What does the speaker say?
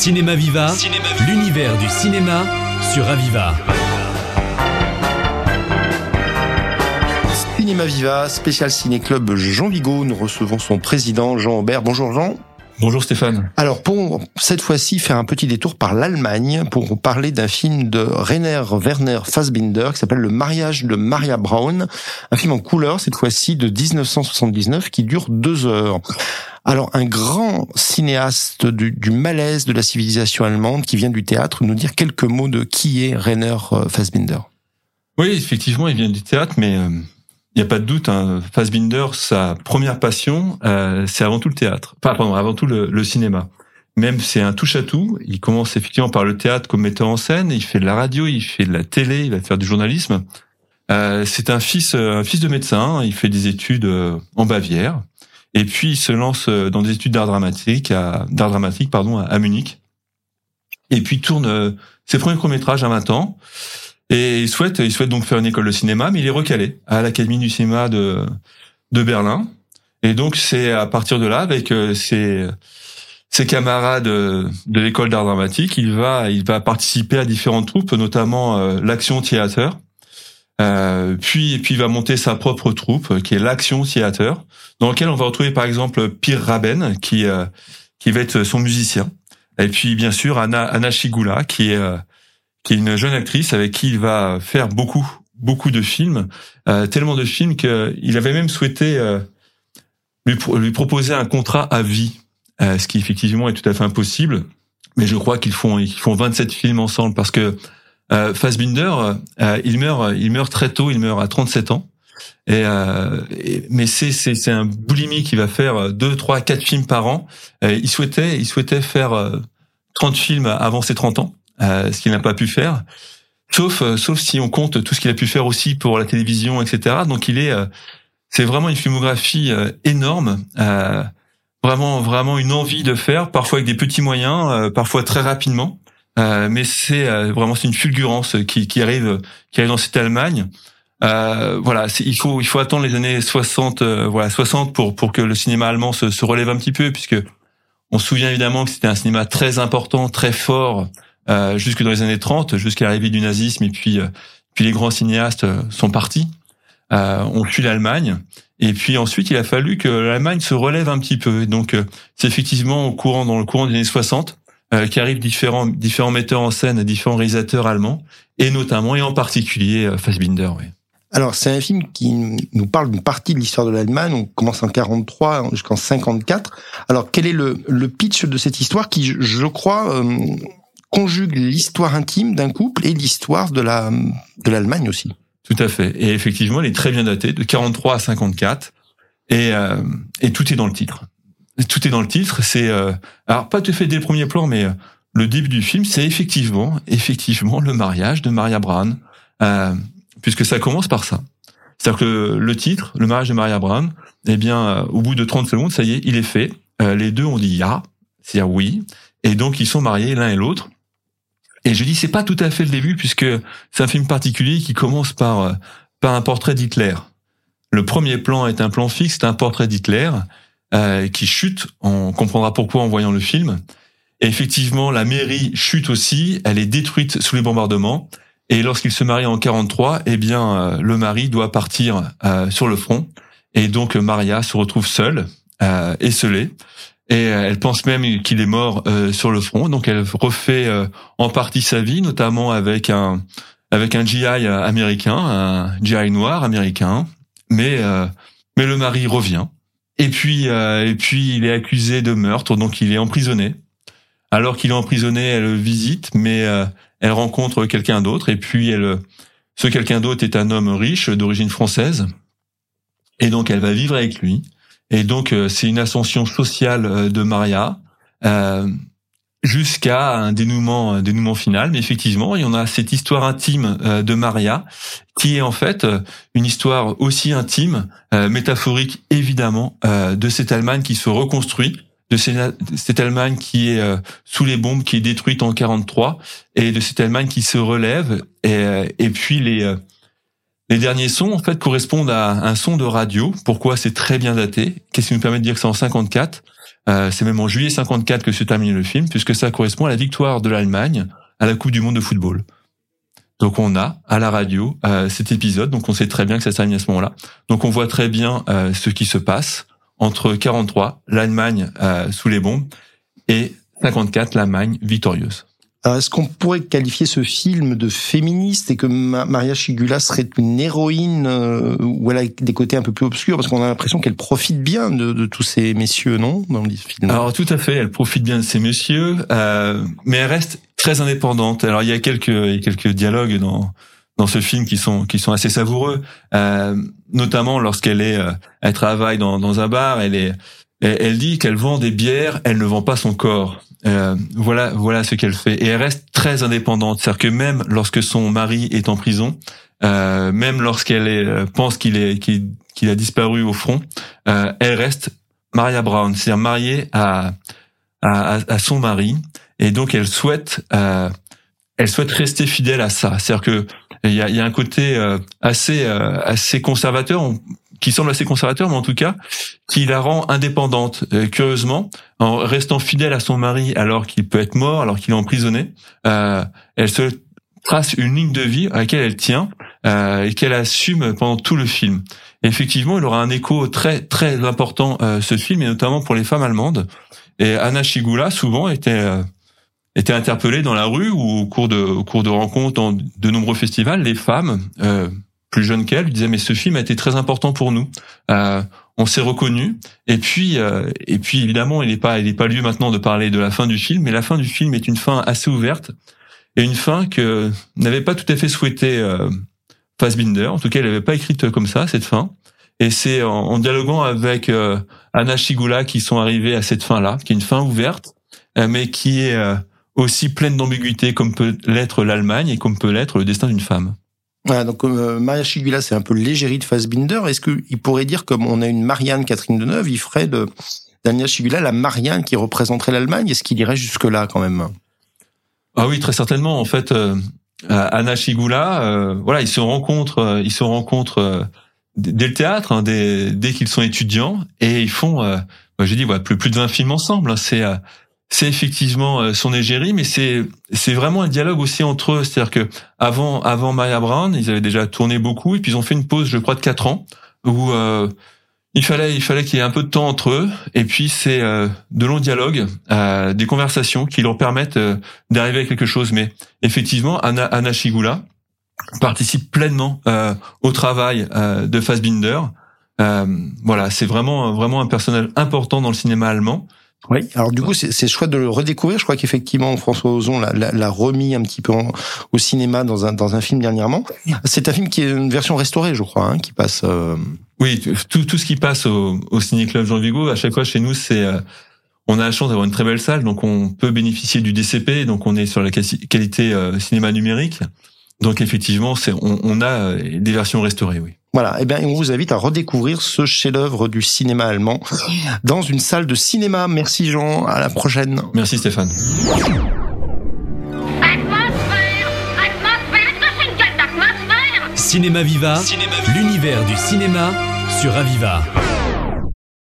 Cinéma Viva, l'univers du cinéma sur Aviva. Cinéma Viva, spécial ciné-club Jean Vigo. Nous recevons son président Jean Aubert. Bonjour Jean. Bonjour Stéphane. Alors pour cette fois-ci faire un petit détour par l'Allemagne pour parler d'un film de Rainer Werner Fassbinder qui s'appelle Le mariage de Maria Braun, un film en couleur cette fois-ci de 1979 qui dure deux heures. Alors un grand cinéaste du, du, malaise de la civilisation allemande qui vient du théâtre nous dire quelques mots de qui est Rainer Fassbinder. Oui, effectivement, il vient du théâtre, mais euh, il n'y a pas de doute, hein, Fassbinder, sa première passion, euh, c'est avant tout le théâtre. Enfin, pardon, avant tout le, le cinéma. Même c'est un touche-à-tout. Il commence effectivement par le théâtre comme metteur en scène. Il fait de la radio, il fait de la télé, il va faire du journalisme. Euh, c'est un fils, un fils de médecin. Il fait des études euh, en Bavière. Et puis il se lance euh, dans des études d'art dramatique, à, d'art dramatique pardon, à, Munich. Et puis tourne euh, ses premiers courts métrages à 20 ans. Et il souhaite, il souhaite donc faire une école de cinéma, mais il est recalé à l'Académie du cinéma de, de Berlin. Et donc c'est à partir de là, avec euh, ses, ses camarades de l'école d'art dramatique, il va, il va participer à différentes troupes, notamment euh, l'Action Théâtre. Euh, puis, puis il va monter sa propre troupe, qui est l'Action Théâtre, dans laquelle on va retrouver par exemple Pierre Raben, qui, euh, qui va être son musicien. Et puis bien sûr Anna, Anna Shigula, qui est qui est une jeune actrice avec qui il va faire beaucoup, beaucoup de films, euh, tellement de films qu'il avait même souhaité euh, lui, lui, proposer un contrat à vie, euh, ce qui effectivement est tout à fait impossible. Mais je crois qu'ils font, ils font 27 films ensemble parce que euh, Fassbinder, euh, il meurt, il meurt très tôt, il meurt à 37 ans. Et, euh, mais c'est c'est un boulimi qui va faire deux, trois, quatre films par an. il souhaitait il souhaitait faire 30 films avant ses 30 ans. Euh, ce qu'il n'a pas pu faire. Sauf, euh, sauf si on compte tout ce qu'il a pu faire aussi pour la télévision, etc. Donc il est, euh, c'est vraiment une filmographie énorme, vraiment, vraiment une envie de faire, parfois avec des petits moyens, parfois très rapidement. mais c'est vraiment c'est une fulgurance qui, qui arrive, qui arrive dans cette Allemagne. Euh, voilà, il faut il faut attendre les années 60, voilà 60 pour pour que le cinéma allemand se, se relève un petit peu, puisque on se souvient évidemment que c'était un cinéma très important, très fort, euh, jusque dans les années 30, jusqu'à l'arrivée du nazisme, et puis, euh, puis les grands cinéastes euh, sont partis, euh, ont fui l'Allemagne, et puis ensuite il a fallu que l'Allemagne se relève un petit peu. donc c'est effectivement au courant, dans le courant des années 60, euh, qu'arrivent différents différents metteurs en scène, différents réalisateurs allemands, et notamment et en particulier Fassbinder. Oui. Alors, c'est un film qui nous parle d'une partie de l'histoire de l'Allemagne. On commence en 43 jusqu'en 54. Alors, quel est le, le pitch de cette histoire qui, je crois, euh, conjugue l'histoire intime d'un couple et l'histoire de la de l'Allemagne aussi. Tout à fait. Et effectivement, elle est très bien datée, de 43 à 54, et euh, et tout est dans le titre. Tout est dans le titre. C'est euh, alors pas tout fait dès le premier plan, mais euh, le début du film, c'est effectivement effectivement le mariage de Maria Braun, euh, puisque ça commence par ça. C'est-à-dire que le, titre, le mariage de Maria Braun, eh bien, euh, au bout de 30 secondes, ça y est, il est fait. les deux ont dit ya, c'est-à-dire oui, et donc ils sont mariés l'un et l'autre. Et je dis c'est pas tout à fait le début puisque c'est un film particulier qui commence par euh, par un portrait d'Hitler. Le premier plan est un plan fixe, un portrait d'Hitler euh, qui chute. On comprendra pourquoi en voyant le film. Et effectivement, la mairie chute aussi. Elle est détruite sous les bombardements. Et lorsqu'il se marie en 43, eh bien, euh, le mari doit partir euh, sur le front. Et donc Maria se retrouve seule, euh, esselée et euh, elle pense même qu'il est mort euh, sur le front. Donc elle refait euh, en partie sa vie, notamment avec un avec un GI américain, un GI noir américain. Mais mais le mari revient. Et puis et puis il est accusé de meurtre, donc il est emprisonné. Alors qu'il est emprisonné, elle visite, mais elle rencontre quelqu'un d'autre. Et puis elle ce quelqu'un d'autre est un homme riche d'origine française. Et donc elle va vivre avec lui. Et donc, euh, c'est une ascension sociale euh, de Maria euh, jusqu'à un dénouement, un dénouement final. Mais effectivement, il y en a cette histoire intime de Maria qui est en fait une histoire aussi intime, métaphorique évidemment, de cette Allemagne qui se reconstruit de cette Allemagne qui est sous les bombes, qui est détruite en 43, et de cette Allemagne qui se relève, et, et puis les Les derniers sons, en fait, correspondent à un son de radio. Pourquoi c'est très bien daté? Qu'est-ce qui nous permet de dire que c'est en 54 euh, C'est même en juillet 54 que se termine le film, puisque ça correspond à la victoire de l'Allemagne à la Coupe du Monde de football. Donc on a à la radio euh, cet épisode, donc on sait très bien que ça se termine à ce moment-là. Donc on voit très bien euh, ce qui se passe entre 43, l'Allemagne euh, sous les bombes, et 54, l'Allemagne victorieuse. Est-ce qu'on pourrait qualifier ce film de féministe et que Maria Chigula serait une héroïne euh, ou elle a des côtés un peu plus obscurs? Parce qu'on a l'impression qu'elle profite bien de, de, tous ces messieurs, non, dans le film Alors tout à fait, elle profite bien de ces messieurs, euh, mais elle reste très indépendante. Alors il y a quelques, y a quelques dialogues dans dans ce film qui sont qui sont assez savoureux, euh, notamment lorsqu'elle est, euh, elle travaille dans, dans un bar, elle est, elle dit qu'elle vend des bières, elle ne vend pas son corps. Euh, voilà, voilà ce qu'elle fait. Et elle reste très indépendante. C'est-à-dire que même lorsque son mari est en prison, euh, même lorsqu'elle euh, pense qu'il est qu'il a disparu au front, euh, elle reste Maria Brown, c'est-à-dire mariée à, à, à son mari. Et donc elle souhaite euh, elle souhaite rester fidèle à ça. C'est-à-dire que il y a, y a, un côté assez assez conservateur. On, qui semble assez conservateur, mais en tout cas, qui la rend indépendante. Euh, curieusement, en restant fidèle à son mari alors qu'il peut être mort, alors qu'il est emprisonné, euh, elle se trace une ligne de vie à laquelle elle tient euh, et qu'elle assume pendant tout le film. effectivement, il aura un écho très très important euh, ce film, et notamment pour les femmes allemandes. Et Anna Shigula souvent était euh, était interpellée dans la rue ou au cours de au cours de rencontres dans de nombreux festivals, les femmes euh, plus jeune qu'elle, lui disait mais ce film a été très important pour nous. Euh, on s'est reconnu et puis euh, et puis évidemment il n'est pas il n'est pas lieu maintenant de parler de la fin du film, mais la fin du film est une fin assez ouverte et une fin que n'avait pas tout à fait souhaité euh, Fassbinder. En tout cas, il n'avait pas écrite comme ça cette fin. Et c'est en, en, dialoguant avec euh, Anna Shigula qui sont arrivés à cette fin-là, qui est une fin ouverte, euh, mais qui est euh, aussi pleine d'ambiguïté comme peut l'être l'Allemagne et comme peut l'être le destin d'une femme. Voilà, donc euh, Maria Chigula, c'est un peu l'égérie de Fassbinder. Est-ce qu'il pourrait dire, comme on a une Marianne Catherine Deneuve, il ferait de Daniel Chigula la Marianne qui représenterait l'Allemagne? Est-ce qu'il irait jusque-là quand même? Ah oui, très certainement. En fait, euh, Anna Chigula, euh, voilà, ils se rencontrent, euh, ils se rencontrent euh, dès le théâtre, hein, dès, qu'ils sont étudiants, et ils font, euh, j'ai dit, voilà, plus, plus de 20 films ensemble. Hein, c'est c'est effectivement euh, son égérie, mais c'est c'est vraiment un dialogue aussi entre eux. C'est-à-dire que avant avant Maya Brown, ils avaient déjà tourné beaucoup, et puis ils ont fait une pause, je crois, de quatre ans où euh, il fallait il fallait qu'il y ait un peu de temps entre eux, et puis c'est euh, de longs dialogues, euh, des conversations qui leur permettent euh, d'arriver à quelque chose. Mais effectivement, Anna, Anna Shigula participe pleinement euh, au travail de Fassbinder. voilà, c'est vraiment vraiment un personnage important dans le cinéma allemand. Oui, alors du coup, c'est chouette de le redécouvrir. Je crois qu'effectivement, François Ozon l'a remis un petit peu en, au cinéma dans un, dans un film dernièrement. C'est un film qui est une version restaurée, je crois, hein, qui passe... Euh... Oui, tout, tout ce qui passe au, au Ciné-Club Jean Vigo, à chaque fois chez nous, c'est... Euh, on a la chance d'avoir une très belle salle, donc on peut bénéficier du DCP, donc on est sur la qualité euh, cinéma numérique. Donc effectivement, c'est on, on, a euh, des versions restaurées, oui. Voilà, eh bien, on vous invite à redécouvrir ce chef-d'œuvre du cinéma allemand dans une salle de cinéma. Merci Jean, à la prochaine. Merci Stéphane. Cinéma Viva, l'univers du cinéma sur Aviva.